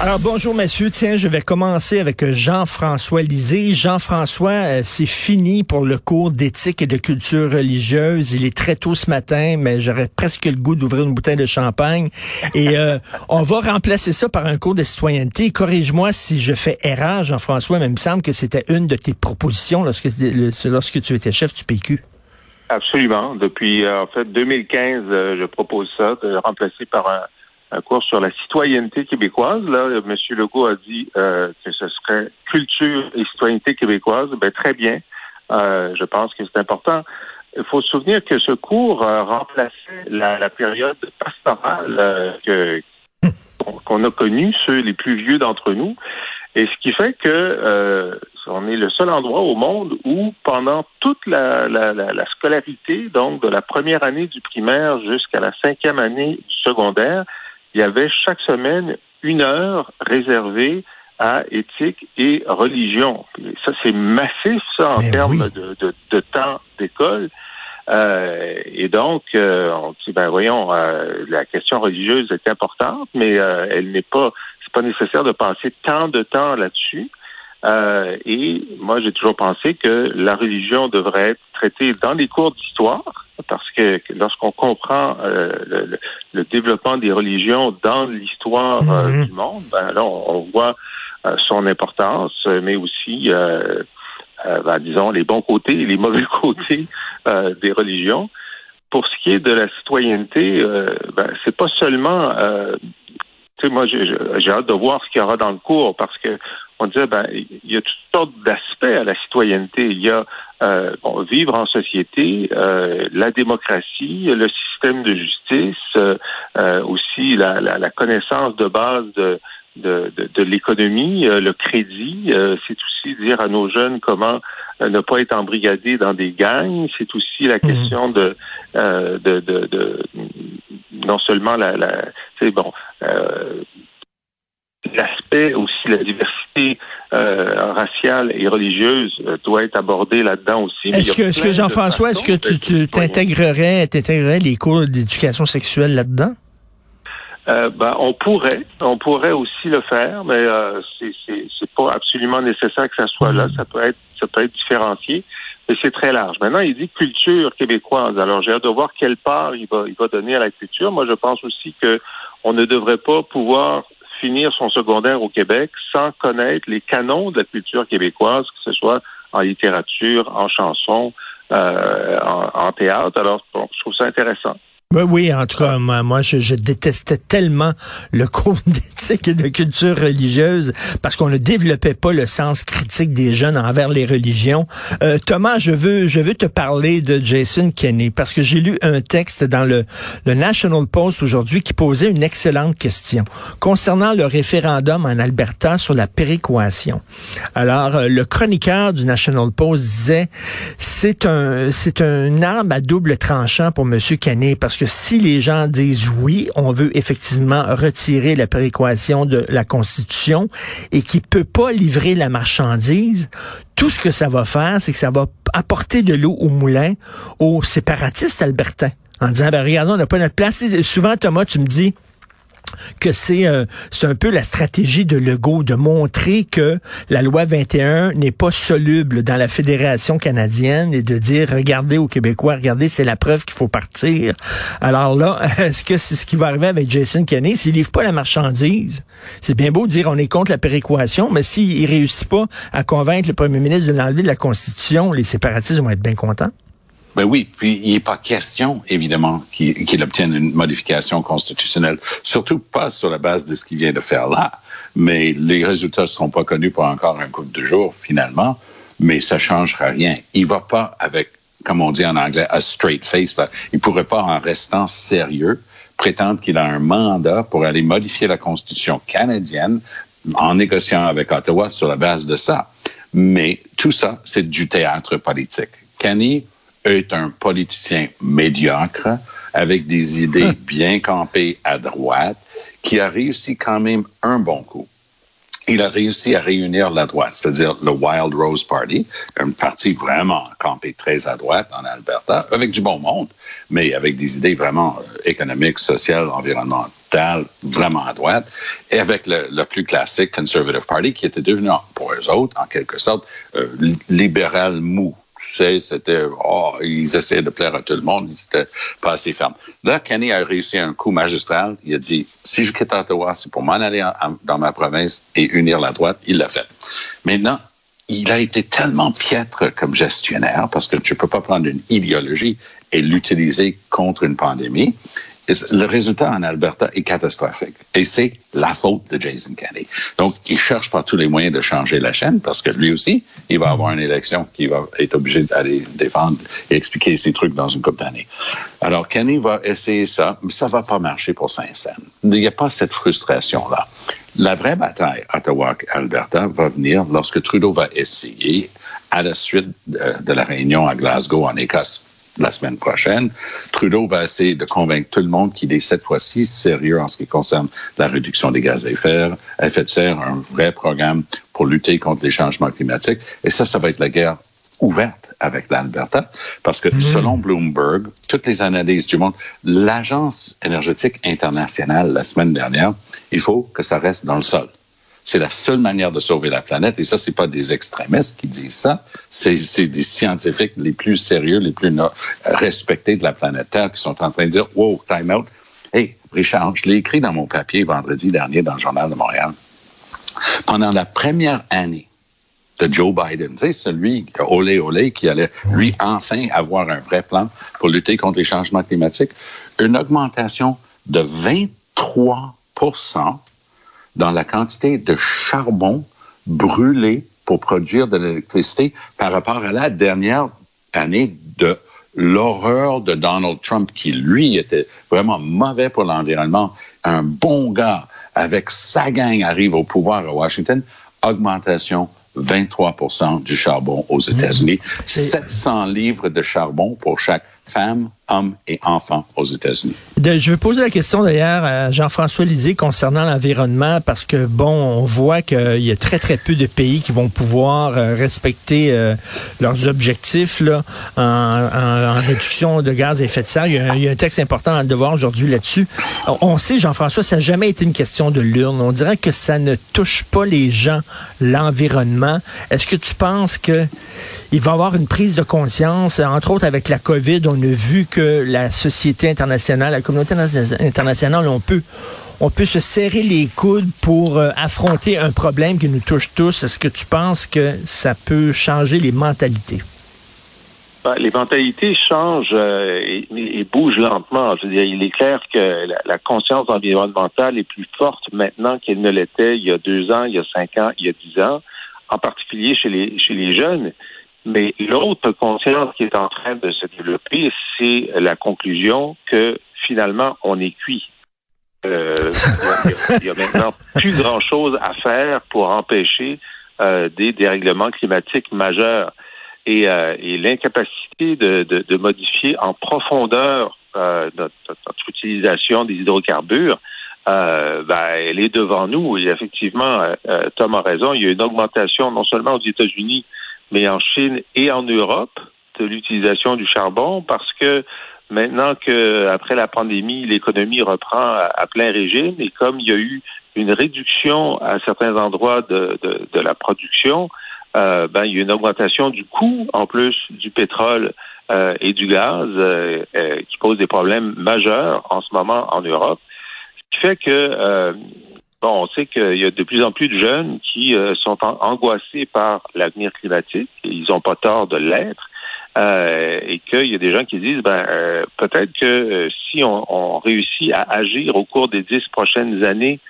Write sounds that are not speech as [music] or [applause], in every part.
Alors bonjour messieurs, tiens, je vais commencer avec Jean-François Lisée. Jean-François, euh, c'est fini pour le cours d'éthique et de culture religieuse. Il est très tôt ce matin, mais j'aurais presque le goût d'ouvrir une bouteille de champagne. Et euh, on va remplacer ça par un cours de citoyenneté. Corrige-moi si je fais erreur, Jean-François, mais il me semble que c'était une de tes propositions lorsque, lorsque tu étais chef du PQ. Absolument. Depuis euh, en fait 2015, je propose ça, de remplacer par un un cours sur la citoyenneté québécoise. Là, M. Legault a dit euh, que ce serait culture et citoyenneté québécoise. Ben, très bien. Euh, je pense que c'est important. Il faut se souvenir que ce cours euh, remplaçait la, période pastorale qu'on a connue, ceux les plus vieux d'entre nous. Et ce qui fait que on est le seul endroit au monde où, pendant toute la, la, scolarité, donc de la première année du primaire jusqu'à la cinquième année du secondaire, il y avait chaque semaine une heure réservée à éthique et religion. Ça, c'est massif, ça, en termes de, de, temps d'école. Euh, et donc, euh, on dit, ben voyons, euh, la question religieuse est importante, mais elle n'est pas, c'est pas nécessaire de passer tant de temps là-dessus. Et moi, j'ai toujours pensé que la religion devrait être traitée dans les cours d'histoire, parce que lorsqu'on comprend euh, le, développement des religions dans l'histoire euh, mhm. du monde, ben là, on, voit euh, son importance, mais aussi, ben, disons, les bons côtés et les mauvais [laughs] côtés des religions. Pour ce qui est de la citoyenneté, ben, c'est pas seulement moi, j'ai hâte de voir ce qu'il y aura dans le cours parce que on disait, ben, il y a toutes sortes d'aspects à la citoyenneté. Il y a euh, bon, vivre en société, euh, la démocratie, le système de justice, euh, aussi la, la, la, connaissance de base de, de, de, l'économie, le crédit. c'est aussi dire à nos jeunes comment ne pas être embrigadés dans des gangs. C'est aussi la mmh. question de, de, de, de, non seulement la, la bon l'aspect aussi, la diversité euh, raciale et religieuse euh, doit être abordée là-dedans aussi. Est-ce que, est que Jean-François, est-ce que tu, tu t'intégrerais, t'intégrerais les cours d'éducation sexuelle là-dedans? Euh, ben, on pourrait, on pourrait aussi le faire, mais euh, c'est, pas absolument nécessaire que ça soit là. Ça peut être, ça peut être différencié, mais c'est très large. Maintenant, il dit culture québécoise. Alors, j'ai hâte de voir quelle part il va, il va donner à la culture. Moi, je pense aussi que on ne devrait pas pouvoir finir son secondaire au Québec sans connaître les canons de la culture québécoise, que ce soit en littérature, en chanson, euh, en, théâtre. Alors, je trouve ça intéressant. Ben oui, en tout cas, moi, je, détestais tellement le cours [laughs] d'éthique et de culture religieuse parce qu'on ne développait pas le sens critique des jeunes envers les religions. Euh, Thomas, je veux, je veux te parler de Jason Kenney parce que j'ai lu un texte dans le, le National Post aujourd'hui qui posait une excellente question concernant le référendum en Alberta sur la péréquation. Alors, euh, le chroniqueur du National Post disait, c'est un, c'est un arme à double tranchant pour Monsieur Kenney parce que si les gens disent oui, on veut effectivement retirer la prééquation de la Constitution et qui peut pas livrer la marchandise, tout ce que ça va faire, c'est que ça va apporter de l'eau au moulin aux séparatistes albertains en disant, ben regardons, on n'a pas notre place. Souvent, Thomas, tu me dis, que c'est c'est un peu la stratégie de Legault de montrer que la loi 21 n'est pas soluble dans la fédération canadienne et de dire regardez aux Québécois regardez c'est la preuve qu'il faut partir. Alors là [laughs] est-ce que c'est ce qui va arriver avec Jason Kenney? S'il livre pas la marchandise C'est bien beau de dire on est contre la péréquation mais s'il réussit pas à convaincre le premier ministre de l'enlever de la constitution les séparatistes vont être bien contents. Ben oui, puis il n'est pas question, évidemment, qu'il obtienne une modification constitutionnelle, surtout pas sur la base de ce qu'il vient de faire là. Mais les résultats ne seront pas connus pour encore un couple de jours, finalement, mais ça ne changera rien. Il va pas avec, comme on dit en anglais, a straight face. Là. Il pourrait pas, en restant sérieux, prétendre qu'il a un mandat pour aller modifier la Constitution canadienne en négociant avec Ottawa sur la base de ça. Mais tout ça, c'est du théâtre politique. Kenny est un politicien médiocre avec des idées [laughs] bien campées à droite qui a réussi quand même un bon coup. il a réussi à réunir la droite, c'est-à-dire le Wild Rose Party, un parti vraiment campé très à droite en Alberta, avec du bon monde, mais avec des idées vraiment euh, économiques, sociales, environnementales, vraiment à droite, et avec le, le, plus classique Conservative Party, qui était devenu, pour eux autres, en quelque sorte, euh, libéral mou tu sais, c'était, oh, ils essayaient de plaire à tout le monde, ils étaient pas assez fermes. Là, Kenny a réussi un coup magistral. Il a dit, si je quitte Ottawa, c'est pour m'en aller dans ma province et unir la droite. Il l'a fait. Maintenant, il a été tellement piètre comme gestionnaire parce que tu peux pas prendre une idéologie et l'utiliser contre une pandémie le résultat en Alberta est catastrophique. Et c'est la faute de Jason Kenney. Donc, il cherche par tous les moyens de changer la chaîne parce que lui aussi, il va avoir une élection qu'il va être obligé d'aller défendre et expliquer ses trucs dans une couple d'années. Alors, Kenney va essayer ça, mais ça va pas marcher pour Saint-Saëns. Il n'y a pas cette frustration-là. La vraie bataille Ottawa-Alberta va venir lorsque Trudeau va essayer, à la suite de la réunion à Glasgow, en Écosse, la semaine prochaine. Trudeau va essayer de convaincre tout le monde qu'il est cette fois-ci sérieux en ce qui concerne la réduction des gaz à effet, effet de serre, un vrai programme pour lutter contre les changements climatiques. Et ça, ça va être la guerre ouverte avec l'Alberta, parce que mmh. selon Bloomberg, toutes les analyses du monde, l'Agence énergétique internationale la semaine dernière, il faut que ça reste dans le sol. C'est la seule manière de sauver la planète. Et ça, c'est pas des extrémistes qui disent ça. C'est des scientifiques les plus sérieux, les plus respectés de la planète Terre qui sont en train de dire, wow, time out. Hey, Richard, je l'ai écrit dans mon papier vendredi dernier dans le Journal de Montréal. Pendant la première année de Joe Biden, tu sais, celui, olé olé, qui allait, lui, enfin avoir un vrai plan pour lutter contre les changements climatiques, une augmentation de 23 dans la quantité de charbon brûlé pour produire de l'électricité par rapport à la dernière année de l'horreur de Donald Trump, qui lui était vraiment mauvais pour l'environnement, un bon gars avec sa gang arrive au pouvoir à Washington, augmentation 23% du charbon aux États-Unis, 700 livres de charbon pour chaque femme, homme et enfant aux États-Unis. Je vais poser la question d'ailleurs à Jean-François Lisée concernant l'environnement parce que bon, on voit qu'il y a très très peu de pays qui vont pouvoir euh, respecter euh, leurs objectifs en, réduction de gaz à effet de serre. Il y a, un texte important dans le devoir aujourd'hui là-dessus. On sait, Jean-François, ça n'a jamais été une question de l'urne. On dirait que ça ne touche pas les gens, l'environnement. Est-ce que tu penses que il va y avoir une prise de conscience, entre autres avec la COVID, on a vu que la société internationale, la communauté internationale, on peut, on peut se serrer les coudes pour euh, affronter un problème qui nous touche tous. Est-ce que tu penses que ça peut changer les mentalités? Ben, les mentalités changent euh, et, bougent lentement. Je veux dire, il est clair que la, conscience environnementale est plus forte maintenant qu'elle ne l'était il y a deux ans, il y a cinq ans, il y a dix ans, en particulier chez les, chez les jeunes. Mais l'autre conscience qui est en train de se développer, c'est la conclusion que finalement, on est cuit. Euh, il, y a, maintenant plus grand-chose à faire pour empêcher euh, des dérèglements climatiques majeurs. Et, euh, et l'incapacité de, de, de, modifier en profondeur euh, notre, notre, utilisation des hydrocarbures, euh, ben, elle est devant nous. Et effectivement, Tom a raison, il y a une augmentation non seulement aux États-Unis, mais en Chine et en Europe de l'utilisation du charbon parce que maintenant que après la pandémie, l'économie reprend à, plein régime et comme il y a eu une réduction à certains endroits de, de, la production, euh, ben, il y a une augmentation du coût en plus du pétrole euh, et du gaz euh, qui pose des problèmes majeurs en ce moment en Europe. Ce qui fait que Bon, on sait qu'il y a de plus en plus de jeunes qui euh, sont angoissés par l'avenir climatique. Ils n'ont pas tort de l'être. Euh, et qu'il y a des gens qui disent ben euh, peut-être que si on, réussit à agir au cours des dix prochaines années,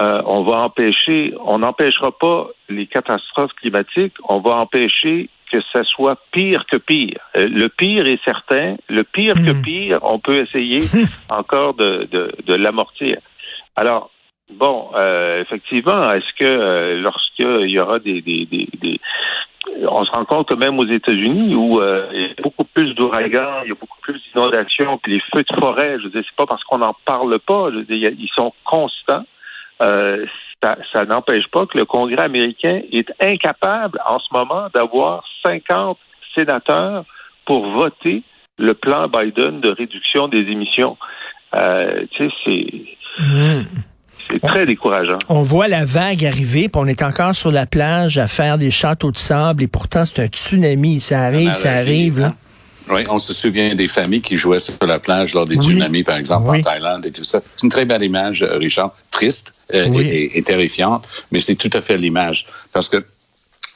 on va empêcher, on n'empêchera pas les catastrophes climatiques, on va empêcher que ça soit pire que pire. le pire est certain, le pire que hmm. pire, on peut essayer [laughs] encore de, de, de l'amortir. Alors, Bon, euh, effectivement, est-ce que euh, lorsqu'il y aura des, des, des, on se rend compte que même aux États-Unis où euh, il y a beaucoup plus d'ouragans, il y a beaucoup plus d'inondations, puis les feux de forêt, je veux dire, c'est pas parce qu'on n'en parle pas, je veux dire, ils sont constants. Euh, ça, ça n'empêche pas que le Congrès américain est incapable en ce moment d'avoir 50 sénateurs pour voter le plan Biden de réduction des émissions. Euh, tu sais, c'est... Hmm. C'est très décourageant. On voit la vague arriver, puis on est encore sur la plage à faire des châteaux de sable, et pourtant c'est un tsunami. Ça arrive, ça arrive. Là. Oui, on se souvient des familles qui jouaient sur la plage lors des Oui. tsunamis, par exemple, Oui. en Thaïlande et tout ça. C'est une très belle image, euh, Richard, triste euh, Oui. et, et- et terrifiante, mais c'est tout à fait l'image. Parce que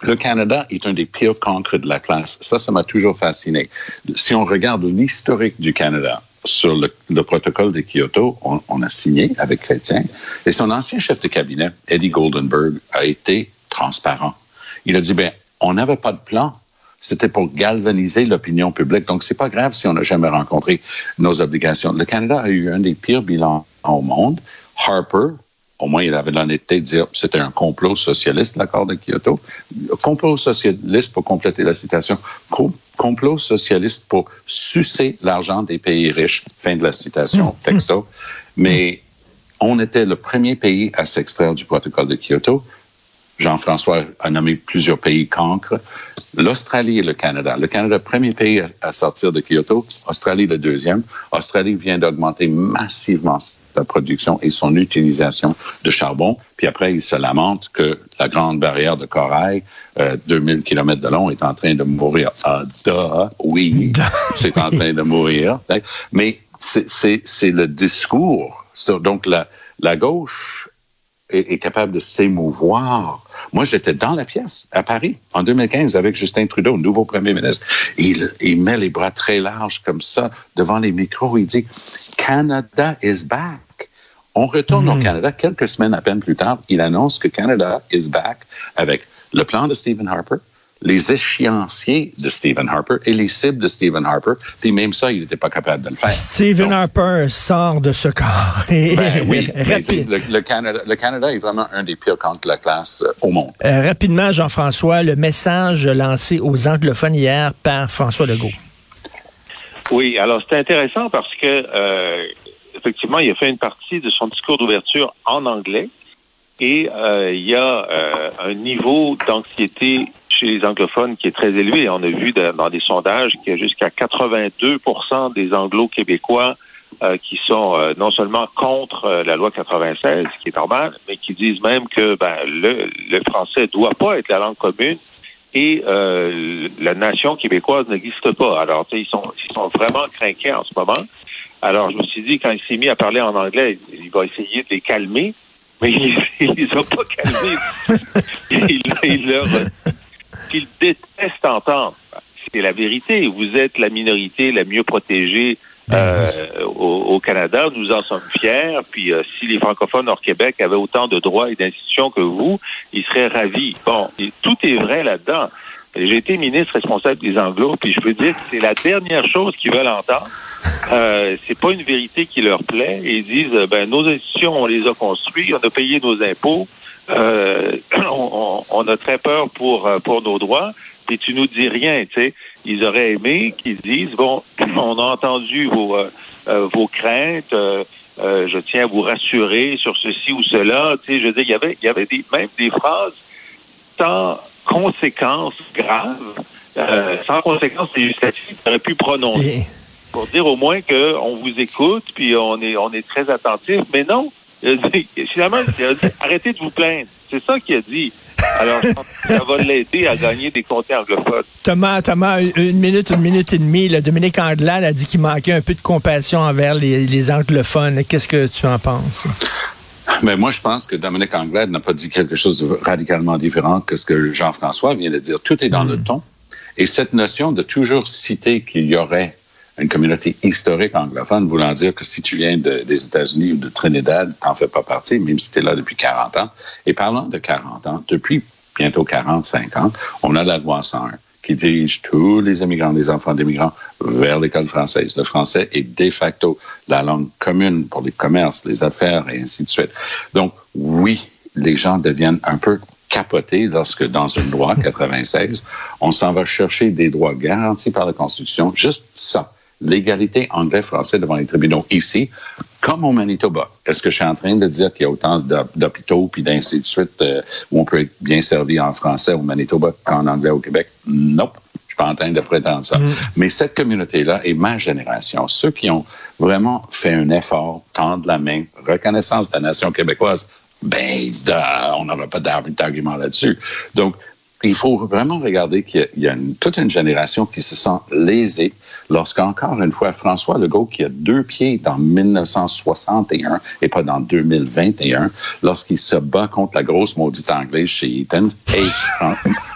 le Canada est un des pires cancres de la classe. Ça, ça m'a toujours fasciné. Si on regarde l'historique du Canada sur le, le protocole de Kyoto, on, on a signé avec Chrétien, et son ancien chef de cabinet, Eddie Goldenberg, a été transparent. Il a dit, ben, on n'avait pas de plan. C'était pour galvaniser l'opinion publique. Donc, c'est pas grave si on n'a jamais rencontré nos obligations. Le Canada a eu un des pires bilans au monde. Harper, au moins, il avait l'honnêteté de dire que c'était un complot socialiste, l'accord de Kyoto. Complot socialiste, pour compléter la citation, co- complot socialiste pour sucer l'argent des pays riches. Fin de la citation, [laughs] texto. Mais on était le premier pays à s'extraire du protocole de Kyoto. Jean-François a nommé plusieurs pays cancres. L'Australie et le Canada. Le Canada, premier pays à, sortir de Kyoto. Australie, le deuxième. Australie vient d'augmenter massivement sa production et son utilisation de charbon. Puis après, il se lamente que la grande barrière de corail, euh, 2000 km de long, est en train de mourir. Ah, duh, oui, [laughs] c'est en train de mourir. Mais c'est- le discours. Donc, la, la gauche est, est capable de s'émouvoir. Moi, j'étais dans la pièce à Paris en 2015 avec Justin Trudeau, nouveau premier ministre. Il, il met les bras très larges comme ça devant les micros. Il dit Canada is back. On retourne au Canada quelques semaines à peine plus tard. Il annonce que Canada is back avec le plan de Stephen Harper, les échéanciers de Stephen Harper et les cibles de Stephen Harper. Puis même ça, il n'était pas capable de le faire. Stephen Donc, Harper sort de ce corps. Et- [laughs] ben oui, [laughs] Rapide- le, le Canada, le Canada est vraiment un des pires camps de la classe euh, au monde. euh, rapidement, Jean-François, le message lancé aux anglophones hier par François Legault. Oui, alors c'est intéressant parce que euh, effectivement, il a fait une partie de son discours d'ouverture en anglais et euh, il y a euh, un niveau d'anxiété chez les anglophones qui est très élevé. On a vu dans des sondages qu'il y a jusqu'à 82% des anglo-québécois euh, qui sont euh, non seulement contre euh, la loi 96, ce qui est normal, mais qui disent même que ben, le, le français doit pas être la langue commune et la nation québécoise n'existe pas. Alors, ils sont, ils sont vraiment craqués en ce moment. Alors, je me suis dit, quand il s'est mis à parler en anglais, il va essayer de les calmer, mais [laughs] il, il les a pas calmés. il leur qu'ils détestent entendre. C'est la vérité. Vous êtes la minorité la mieux protégée euh, au, au Canada. Nous en sommes fiers. Puis, euh, si les francophones hors Québec avaient autant de droits et d'institutions que vous, ils seraient ravis. Bon, et tout est vrai là-dedans. J'ai été ministre responsable des Anglos, puis je peux dire que c'est la dernière chose qu'ils veulent entendre. Euh, c'est pas une vérité qui leur plaît. Ils disent, ben nos institutions, on les a construites, on a payé nos impôts, euh, [clears throat] on, on- a très peur pour euh, pour nos droits. Puis tu nous dis rien, tu sais. Ils auraient aimé qu'ils disent, bon, [clears throat] on a entendu vos euh, euh, vos craintes. euh, euh, je tiens à vous rassurer sur ceci ou cela. Tu sais, je veux dire, il y avait, il y avait des, même des phrases sans conséquences graves, euh, sans conséquences législatives, qu'on aurait pu prononcer pour dire au moins qu'on vous écoute, puis on est, on est très attentif. Mais non, il a dit- finalement, il a dit, [laughs] arrêtez de vous plaindre. C'est ça qu'il a dit. Alors, je pense que ça va l'aider à gagner des comtés anglophones. Thomas, Thomas, une- minute, une minute et demie. là, Dominique Andelade a dit qu'il manquait un peu de compassion envers les, les anglophones. Qu'est-ce que tu en penses? Mais moi, je pense que Dominique Anglade n'a pas dit quelque chose de radicalement différent que ce que Jean-François vient de dire. Tout est dans le ton. Et cette notion de toujours citer qu'il y aurait une communauté historique anglophone, voulant dire que si tu viens de- des États-Unis ou de Trinidad, t'en fais pas partie, même si tu es là depuis 40 ans. Et parlant de 40 ans, depuis bientôt 45 ans, on a la loi 101 qui dirige tous les immigrants, les enfants d'immigrants vers l'école française. Le français est de facto la langue commune pour les commerces, les affaires et ainsi de suite. Donc, oui, les gens deviennent un peu capotés lorsque, dans une loi 96, on s'en va chercher des droits garantis par la Constitution, juste ça, l'égalité anglais-français devant les tribunaux ici, comme au Manitoba. Est-ce que je suis en train de dire qu'il y a autant d'hôpitaux puis d'ainsi de suite euh, où on peut être bien servi en français au Manitoba qu'en anglais au Québec? Non. Nope. Je suis pas en train de prétendre ça. Mm. Mais cette communauté-là et ma génération, ceux qui ont vraiment fait un effort, tendre la main, reconnaissance de la nation québécoise, ben, on n'aura pas d'argument là-dessus. Donc, il faut vraiment regarder qu'il y a, toute une génération qui se sent lésée lorsqu'encore une fois François Legault, qui a deux pieds dans 1961 et pas dans 2021, lorsqu'il se bat contre la grosse maudite anglaise chez Eaton, et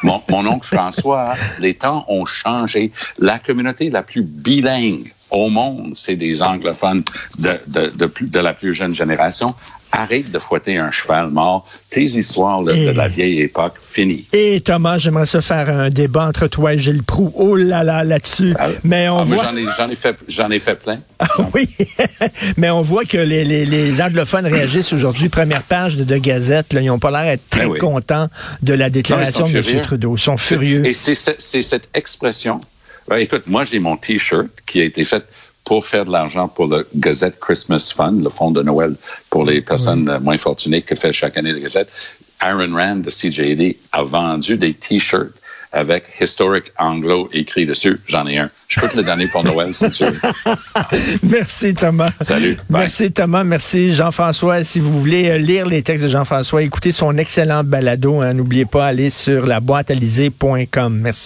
mon, mon oncle François, les temps ont changé. La communauté la plus bilingue au monde, c'est des anglophones de, de, de, de, la plus jeune génération. Arrête de fouetter un cheval mort. Tes histoires de la vieille époque, finies. Et Thomas, j'aimerais ça faire un débat entre toi et Gilles Proux. Oh là là, là-dessus. Ah, mais on ah, voit... J'en ai, fait, j'en ai fait plein. Ah, oui, [laughs] mais on voit que les, les, les anglophones réagissent aujourd'hui. Première page de, de Gazette, là, ils n'ont pas l'air d'être très ben contents de la déclaration de M. Trudeau. Ils sont furieux. Et c'est cette expression ben, écoute, moi, j'ai mon T-shirt qui a été fait pour faire de l'argent pour le Gazette Christmas Fund, le fonds de Noël pour les personnes moins fortunées que fait chaque année le Gazette. Aaron Rand de CJD a vendu des T-shirts avec Historic Anglo écrit dessus. J'en ai un. Je peux te le donner pour Noël si tu veux. [laughs] Merci Thomas. Salut. Merci Thomas. Merci Jean-François. Si vous voulez euh, lire les textes de Jean-François, écoutez son excellent balado. Hein. N'oubliez pas, aller sur la Merci.